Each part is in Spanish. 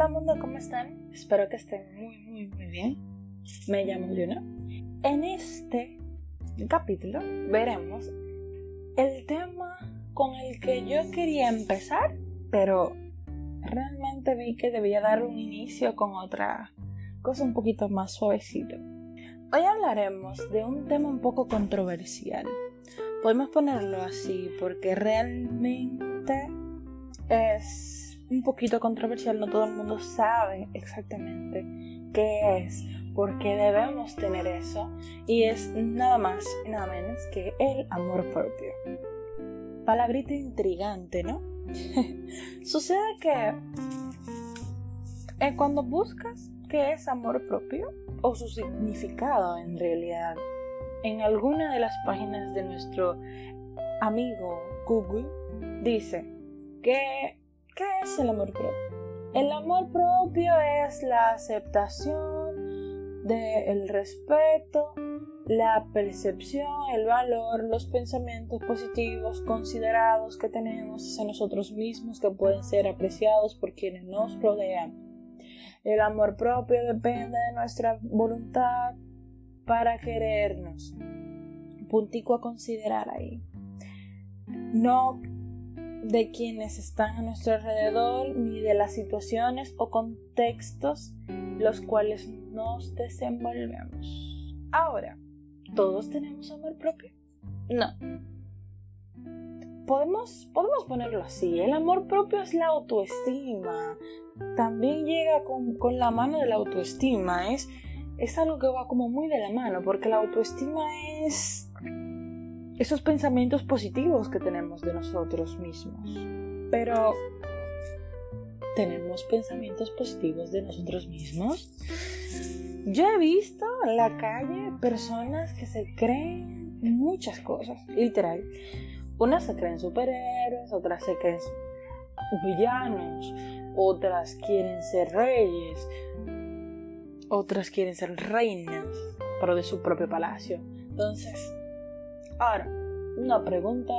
Hola mundo, ¿cómo están? Espero que estén muy, muy, muy bien. Me llamo Luna. En este capítulo veremos el tema con el que yo quería empezar, pero realmente vi que debía dar un inicio con otra cosa un poquito más suavecito. Hoy hablaremos de un tema un poco controversial. Podemos ponerlo así porque realmente es un poquito controversial, no todo el mundo sabe exactamente qué es, por qué debemos tener eso, y es nada más y nada menos que el amor propio. Palabrita intrigante, ¿no? Sucede que eh, cuando buscas qué es amor propio o su significado en realidad, en alguna de las páginas de nuestro amigo Google dice que ¿Qué es el amor propio? El amor propio es la aceptación del respeto, la percepción, el valor, los pensamientos positivos considerados que tenemos hacia nosotros mismos que pueden ser apreciados por quienes nos rodean. El amor propio depende de nuestra voluntad para querernos. Puntico a considerar ahí. No de quienes están a nuestro alrededor ni de las situaciones o contextos los cuales nos desenvolvemos. Ahora, ¿todos tenemos amor propio? No. Podemos, podemos ponerlo así, el amor propio es la autoestima. También llega con, con la mano de la autoestima, es, es algo que va como muy de la mano, porque la autoestima es esos pensamientos positivos que tenemos de nosotros mismos. Pero, ¿tenemos pensamientos positivos de nosotros mismos? Yo he visto en la calle personas que se creen muchas cosas, literal. Unas se creen superhéroes, otras se creen villanos, otras quieren ser reyes, otras quieren ser reinas, pero de su propio palacio. Entonces, Ahora, una pregunta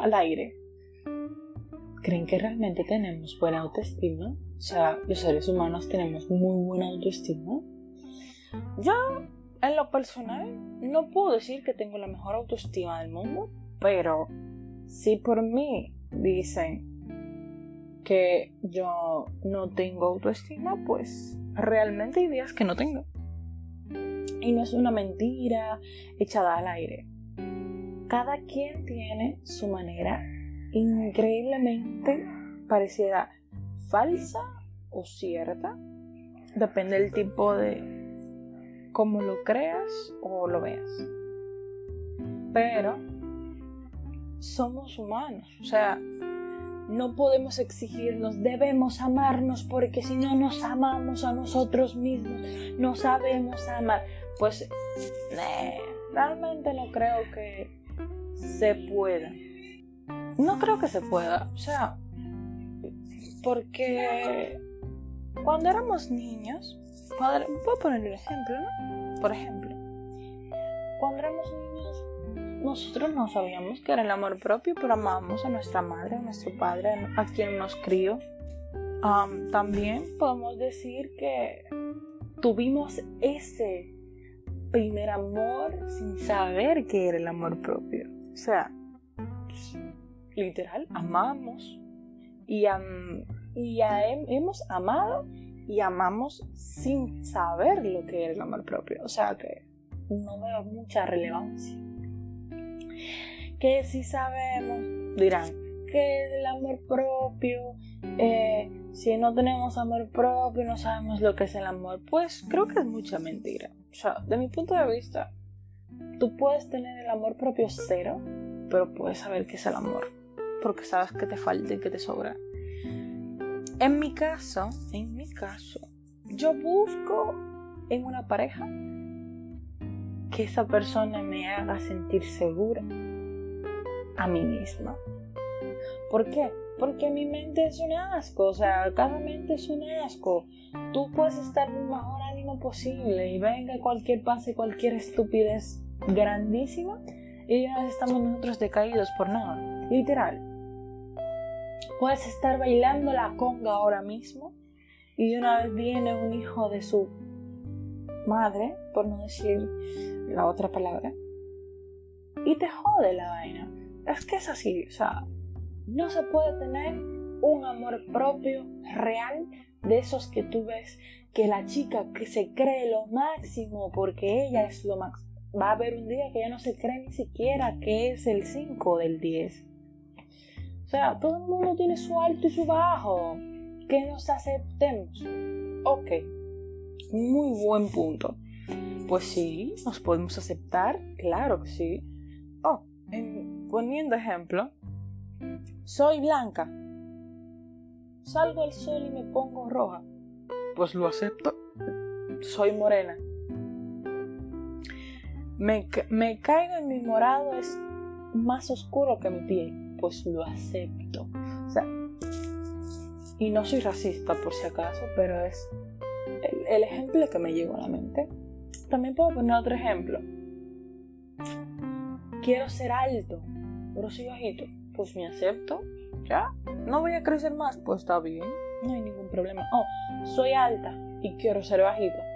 al aire. ¿Creen que realmente tenemos buena autoestima? O sea, los seres humanos tenemos muy buena autoestima. Yo, en lo personal, no puedo decir que tengo la mejor autoestima del mundo, pero si por mí dicen que yo no tengo autoestima, pues realmente hay días que no tengo. Y no es una mentira echada al aire cada quien tiene su manera increíblemente parecida falsa o cierta. Depende del tipo de cómo lo creas o lo veas. Pero somos humanos, o sea, no podemos exigirnos, debemos amarnos porque si no nos amamos a nosotros mismos, no sabemos amar. Pues realmente no creo que se pueda. No creo que se pueda, o sea, porque cuando éramos niños, voy a poner un ejemplo, ¿no? Por ejemplo, cuando éramos niños, nosotros no sabíamos que era el amor propio, pero amábamos a nuestra madre, a nuestro padre, a quien nos crió. también podemos decir que tuvimos ese primer amor sin saber que era el amor propio. O sea, literal, amamos y, y hemos amado y amamos sin saber lo que era el amor propio. O sea que no veo mucha relevancia. Que si sabemos, dirán, que el amor propio, eh, si no tenemos amor propio, no sabemos lo que es el amor, pues creo que es mucha mentira. O sea, de mi punto de vista, Tú puedes tener el amor propio cero, pero puedes saber qué es el amor, porque sabes que te falta y que te sobra. En mi caso, en mi caso, yo busco en una pareja que esa persona me haga sentir segura a mí misma. ¿Por qué? Porque mi mente es un asco, o sea, cada mente es un asco. Tú puedes estar en el mejor ánimo posible y venga cualquier pase, cualquier estupidez grandísima y ya estamos nosotros decaídos por nada. Literal. Puedes estar bailando la conga ahora mismo y de una vez viene un hijo de su madre, por no decir la otra palabra, y te jode la vaina. Es que es así, o sea, no se puede tener un amor propio real de esos que tú ves que la chica que se cree lo máximo porque ella es lo máximo. Va a haber un día que ella no se cree ni siquiera que es el 5 del 10. O sea, todo el mundo tiene su alto y su bajo. Que nos aceptemos. Ok, muy buen punto. Pues sí, nos podemos aceptar, claro que sí. Oh, poniendo ejemplo, soy blanca. Salgo al sol y me pongo roja. Pues lo acepto. Soy morena. Me, caigo en mi morado es más oscuro que mi piel. Pues lo acepto. O sea, y no soy racista por si acaso, pero es el, ejemplo que me llegó a la mente. También puedo poner otro ejemplo. Quiero ser alto, pero soy bajito. Pues me acepto, ya. No voy a crecer más, pues está bien, no hay ningún problema. Oh, soy alta y quiero ser bajita.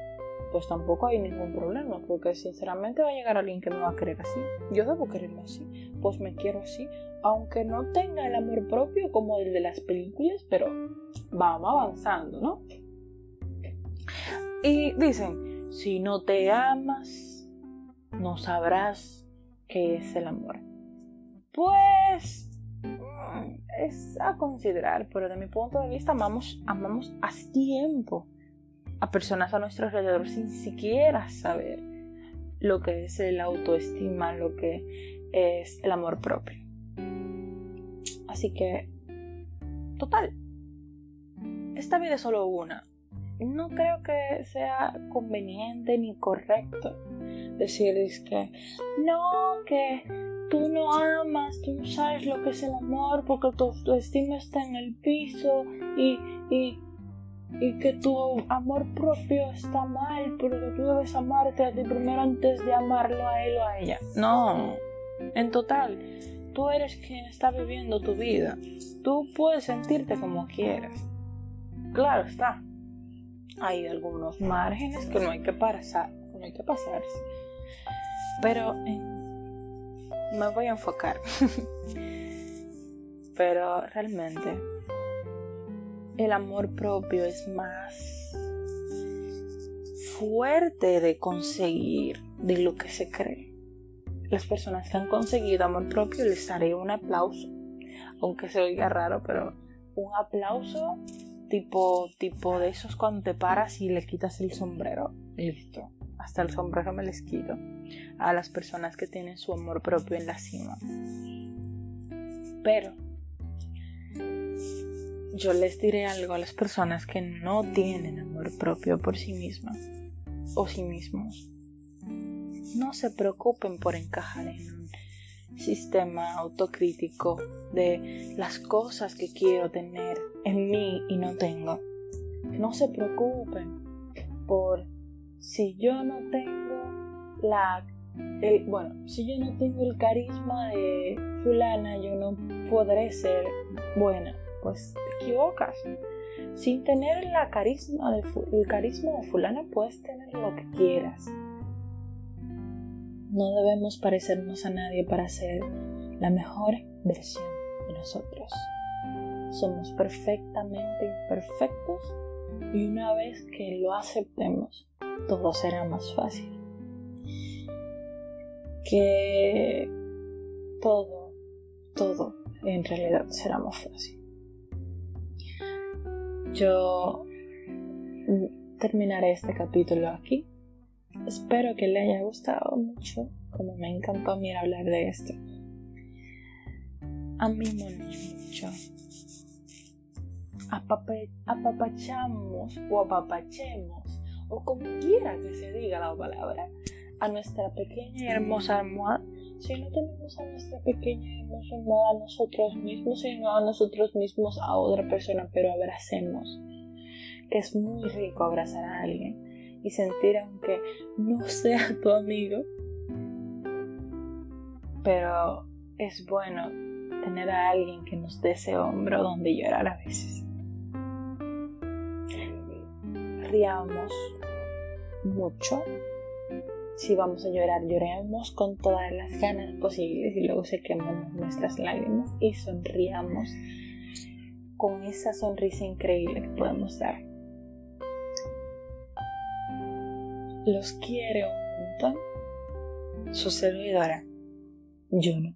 Pues tampoco hay ningún problema, porque sinceramente va a llegar alguien que me va a querer así. Yo debo quererme así, pues me quiero así, aunque no tenga el amor propio como el de las películas, pero vamos avanzando, ¿no? Y dicen, si no te amas, no sabrás qué es el amor. Pues mm, es a considerar, pero de mi punto de vista amamos, amamos a tiempo a personas a nuestro alrededor sin siquiera saber lo que es el autoestima, lo que es el amor propio. Así que, total, esta vida es solo una no creo que sea conveniente ni correcto decir que no, que tú no amas, tú no sabes lo que es el amor porque tu autoestima está en el piso y, y, y que tu amor propio está mal porque tú debes amarte a ti primero antes de amarlo a él o a ella. No, en total, tú eres quien está viviendo tu vida. Tú puedes sentirte como quieras. Claro está, hay algunos márgenes que no hay que pasar, no hay que pasarse. Pero me voy a enfocar. Pero realmente el amor propio es más fuerte de conseguir de lo que se cree. Las personas que han conseguido amor propio les daré un aplauso, aunque se oiga raro, pero un aplauso tipo, tipo de esos cuando te paras y le quitas el sombrero. Listo. Hasta el sombrero me les quito. A las personas que tienen su amor propio en la cima. Pero yo les diré algo a las personas que no tienen amor propio por sí mismas o sí mismos. No se preocupen por encajar en un sistema autocrítico de las cosas que quiero tener en mí y no tengo. No se preocupen por si yo no tengo la bueno, si yo no tengo el carisma de fulana, yo no podré ser buena. Pues te equivocas. Sin tener la carisma de, el carisma de fulana, puedes tener lo que quieras. No debemos parecernos a nadie para ser la mejor versión de nosotros. Somos perfectamente imperfectos y una vez que lo aceptemos, todo será más fácil. Que todo, todo en realidad será más fácil. Yo terminaré este capítulo aquí. Espero que le haya gustado mucho, como me encantó a mí hablar de esto. Amémonos mucho apapachamos o apapachemos, o como quiera que se diga la palabra, a nuestra pequeña y hermosa almohada, si no tenemos a nuestra pequeña hermosa almohada a nosotros mismos, sino a nosotros mismos a otra persona, pero abracemos. Es muy rico abrazar a alguien y sentir aunque no sea tu amigo, pero es bueno tener a alguien que nos dé ese hombro donde llorar a veces. riamos mucho. Si vamos a llorar, lloremos con todas las ganas posibles y luego sequemos nuestras lágrimas y sonriamos con esa sonrisa increíble que podemos dar. Los quiero un montón. Su servidora, Juno.